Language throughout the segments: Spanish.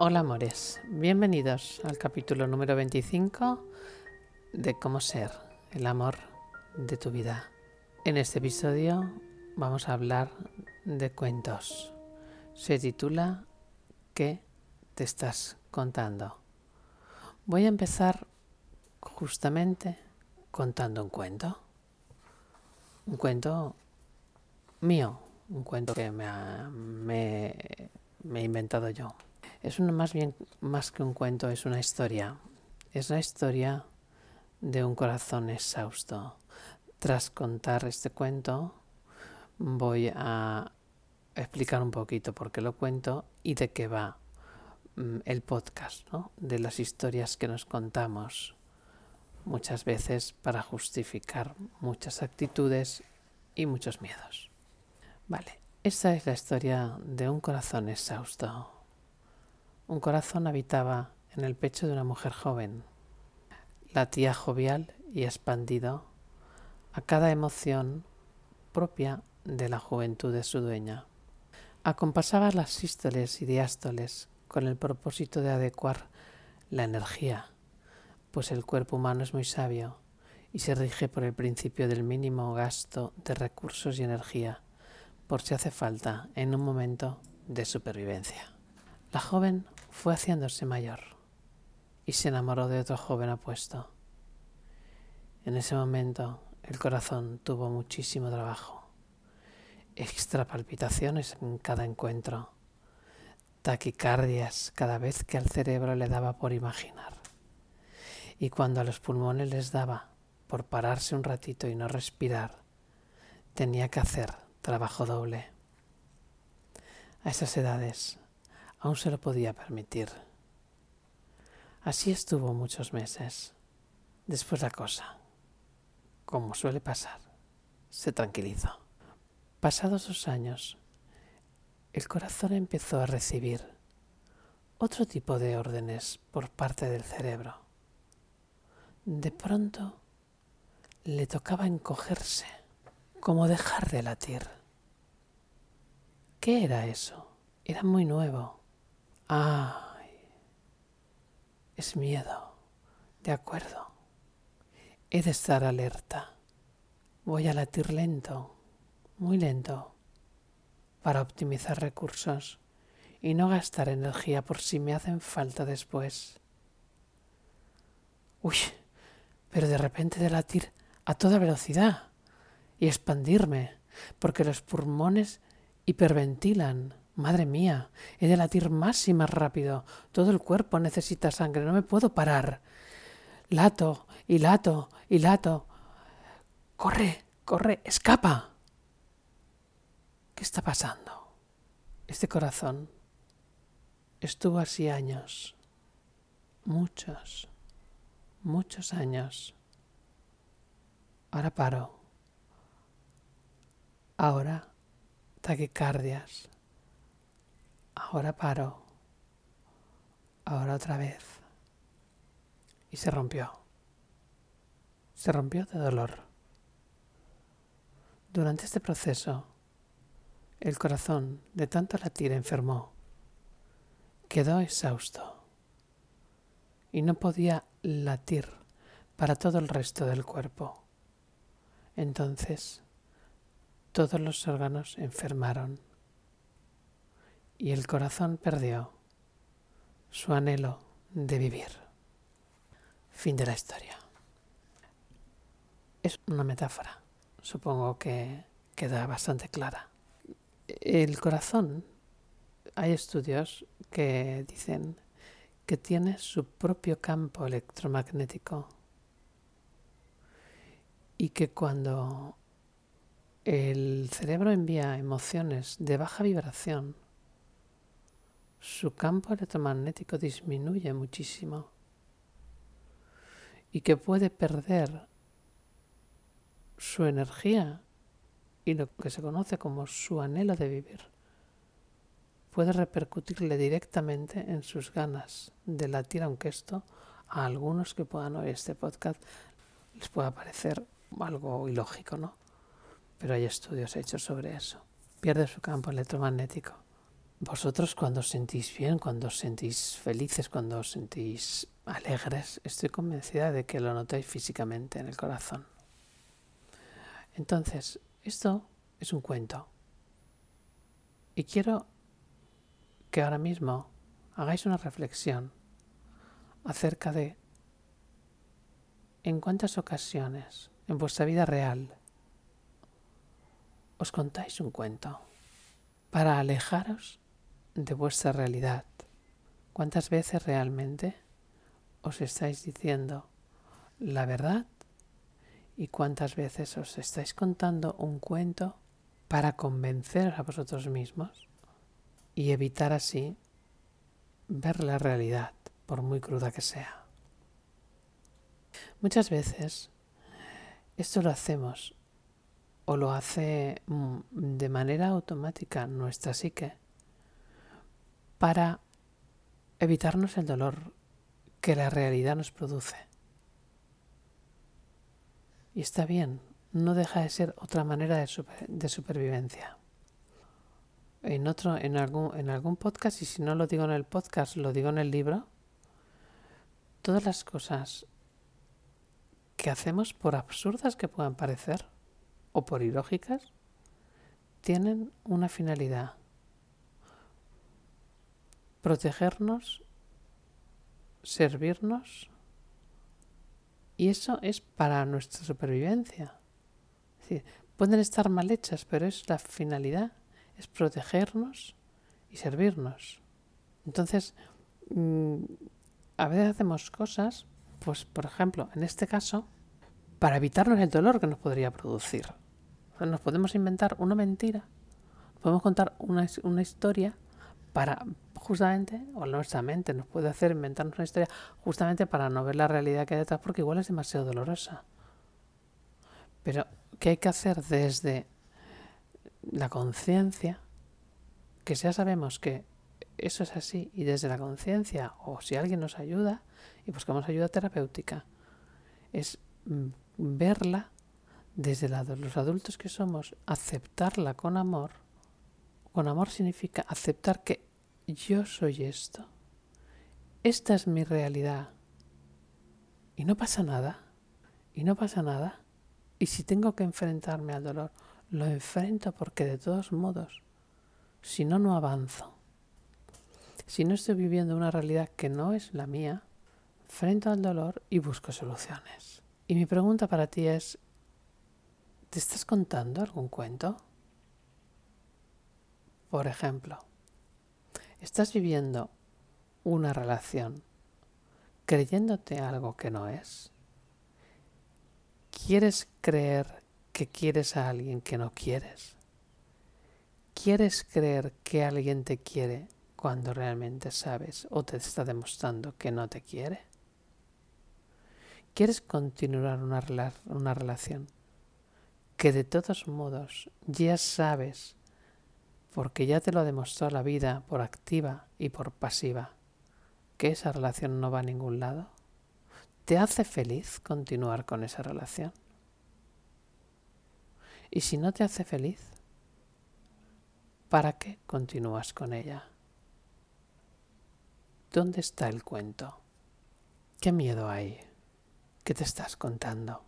Hola amores, bienvenidos al capítulo número 25 de cómo ser el amor de tu vida. En este episodio vamos a hablar de cuentos. Se titula ¿Qué te estás contando? Voy a empezar justamente contando un cuento. Un cuento mío, un cuento que me, me, me he inventado yo. Es más bien más que un cuento, es una historia. Es la historia de un corazón exhausto. Tras contar este cuento, voy a explicar un poquito por qué lo cuento y de qué va mm, el podcast, ¿no? de las historias que nos contamos muchas veces para justificar muchas actitudes y muchos miedos. Vale, esta es la historia de un corazón exhausto. Un corazón habitaba en el pecho de una mujer joven. La tía jovial y expandido a cada emoción propia de la juventud de su dueña. Acompasaba las sístoles y diástoles con el propósito de adecuar la energía, pues el cuerpo humano es muy sabio y se rige por el principio del mínimo gasto de recursos y energía, por si hace falta en un momento de supervivencia. La joven fue haciéndose mayor y se enamoró de otro joven apuesto. En ese momento el corazón tuvo muchísimo trabajo, extra palpitaciones en cada encuentro, taquicardias cada vez que al cerebro le daba por imaginar. Y cuando a los pulmones les daba por pararse un ratito y no respirar, tenía que hacer trabajo doble. A esas edades aún se lo podía permitir. Así estuvo muchos meses. Después la cosa, como suele pasar, se tranquilizó. Pasados dos años, el corazón empezó a recibir otro tipo de órdenes por parte del cerebro. De pronto le tocaba encogerse, como dejar de latir. ¿Qué era eso? Era muy nuevo Ay, es miedo. De acuerdo. He de estar alerta. Voy a latir lento, muy lento, para optimizar recursos y no gastar energía por si me hacen falta después. Uy, pero de repente de latir a toda velocidad y expandirme, porque los pulmones hiperventilan Madre mía, he de latir más y más rápido. Todo el cuerpo necesita sangre, no me puedo parar. Lato y lato y lato. Corre, corre, escapa. ¿Qué está pasando? Este corazón estuvo así años, muchos, muchos años. Ahora paro. Ahora taquicardias ahora paro, ahora otra vez. Y se rompió. Se rompió de dolor. Durante este proceso, el corazón de tanto latir enfermó. Quedó exhausto y no podía latir para todo el resto del cuerpo. Entonces, todos los órganos enfermaron y el corazón perdió su anhelo de vivir. Fin de la historia. Es una metáfora, supongo que queda bastante clara. El corazón, hay estudios que dicen que tiene su propio campo electromagnético y que cuando el cerebro envía emociones de baja vibración su campo electromagnético disminuye muchísimo y que puede perder su energía y lo que se conoce como su anhelo de vivir puede repercutirle directamente en sus ganas de latir, aunque esto a algunos que puedan oír este podcast les pueda parecer algo ilógico, ¿no? Pero hay estudios hechos sobre eso. Pierde su campo electromagnético vosotros cuando os sentís bien, cuando os sentís felices, cuando os sentís alegres, estoy convencida de que lo notáis físicamente en el corazón. Entonces, esto es un cuento. Y quiero que ahora mismo hagáis una reflexión acerca de en cuántas ocasiones en vuestra vida real os contáis un cuento para alejaros de vuestra realidad. ¿Cuántas veces realmente os estáis diciendo la verdad? ¿Y cuántas veces os estáis contando un cuento para convencer a vosotros mismos y evitar así ver la realidad, por muy cruda que sea? Muchas veces esto lo hacemos o lo hace mm, de manera automática nuestra psique para evitarnos el dolor que la realidad nos produce. Y está bien, no deja de ser otra manera de, supervivencia. En otro, en algún, en algún podcast, y si no lo digo en el podcast, lo digo en el libro, todas las cosas que hacemos, por absurdas que puedan parecer, o por ilógicas, tienen una finalidad protegernos, servirnos, y eso es para nuestra supervivencia. pueden estar mal hechas, pero es la finalidad, es protegernos y servirnos. Entonces, mm, a veces hacemos cosas, pues por ejemplo, en este caso, para evitarnos el dolor que nos podría producir. nos podemos inventar una mentira, podemos contar una, una historia para justamente, o nuestra mente nos puede hacer inventarnos una historia justamente para no ver la realidad que hay detrás, porque igual es demasiado dolorosa. Pero, ¿qué hay que hacer desde la conciencia? Que ya sabemos que eso es así, y desde la conciencia, o si alguien nos ayuda, y buscamos ayuda terapéutica, es mm, verla desde los adultos que somos, aceptarla con amor con amor significa aceptar que yo soy esto. Esta es mi realidad. Y no pasa nada. Y no pasa nada. Y si tengo que enfrentarme al dolor, lo enfrento porque de todos modos, si no, no avanzo. Si no estoy viviendo una realidad que no es la mía, enfrento al dolor y busco soluciones. Y mi pregunta para ti es, ¿te estás contando algún cuento? Por ejemplo, estás viviendo una relación creyéndote algo que no es. ¿Quieres creer que quieres a alguien que no quieres? ¿Quieres creer que alguien te quiere cuando realmente sabes o te está demostrando que no te quiere? ¿Quieres continuar una, relación que de todos modos ya sabes porque ya te lo ha demostrado la vida por activa y por pasiva, que esa relación no va a ningún lado. ¿Te hace feliz continuar con esa relación? Y si no te hace feliz, ¿para qué continúas con ella? ¿Dónde está el cuento? ¿Qué miedo hay? ¿Qué te estás contando?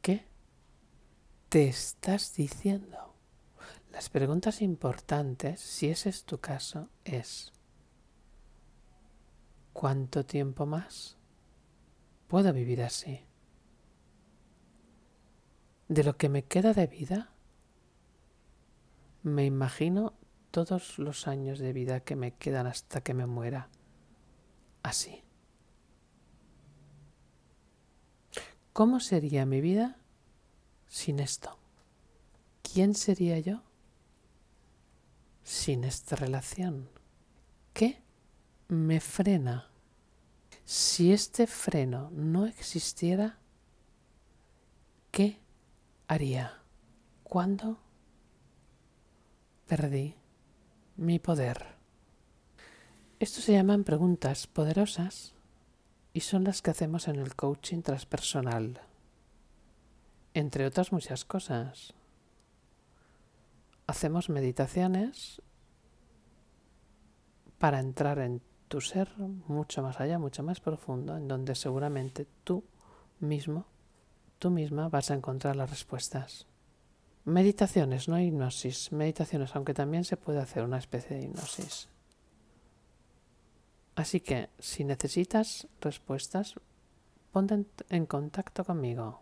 ¿Qué te estás diciendo? Las preguntas importantes, si ese es tu caso, es ¿cuánto tiempo más puedo vivir así? De lo que me queda de vida, me imagino todos los años de vida que me quedan hasta que me muera así. ¿Cómo sería mi vida sin esto? ¿Quién sería yo sin esta relación? ¿Qué me frena? Si este freno no existiera, ¿qué haría? ¿Cuándo perdí mi poder? Esto se llaman preguntas poderosas y son las que hacemos en el coaching transpersonal entre otras muchas cosas. hacemos meditaciones para entrar en tu ser mucho más allá, mucho más profundo, en donde seguramente tú mismo, tú misma vas a encontrar las respuestas. Meditaciones, no hipnosis. Meditaciones, aunque también se puede hacer una especie de hipnosis. Así que, si necesitas respuestas, ponte en contacto conmigo.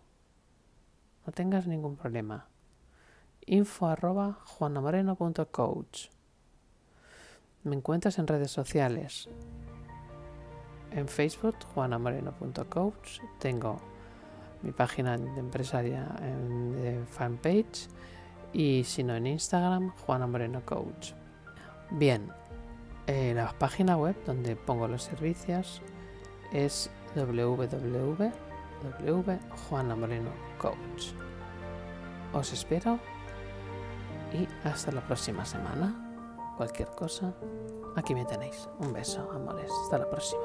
No tengas ningún problema. info arroba juanamoreno.coach Me encuentras en redes sociales. En Facebook, juanamoreno.coach. Tengo mi página de empresaria en fanpage y si no en Instagram, Juana Moreno Coach. Bien, eh, la página web donde pongo los servicios es www.juanamorenocoach. Os espero y hasta la próxima semana. Cualquier cosa, aquí me tenéis. Un beso, amores. Hasta la próxima.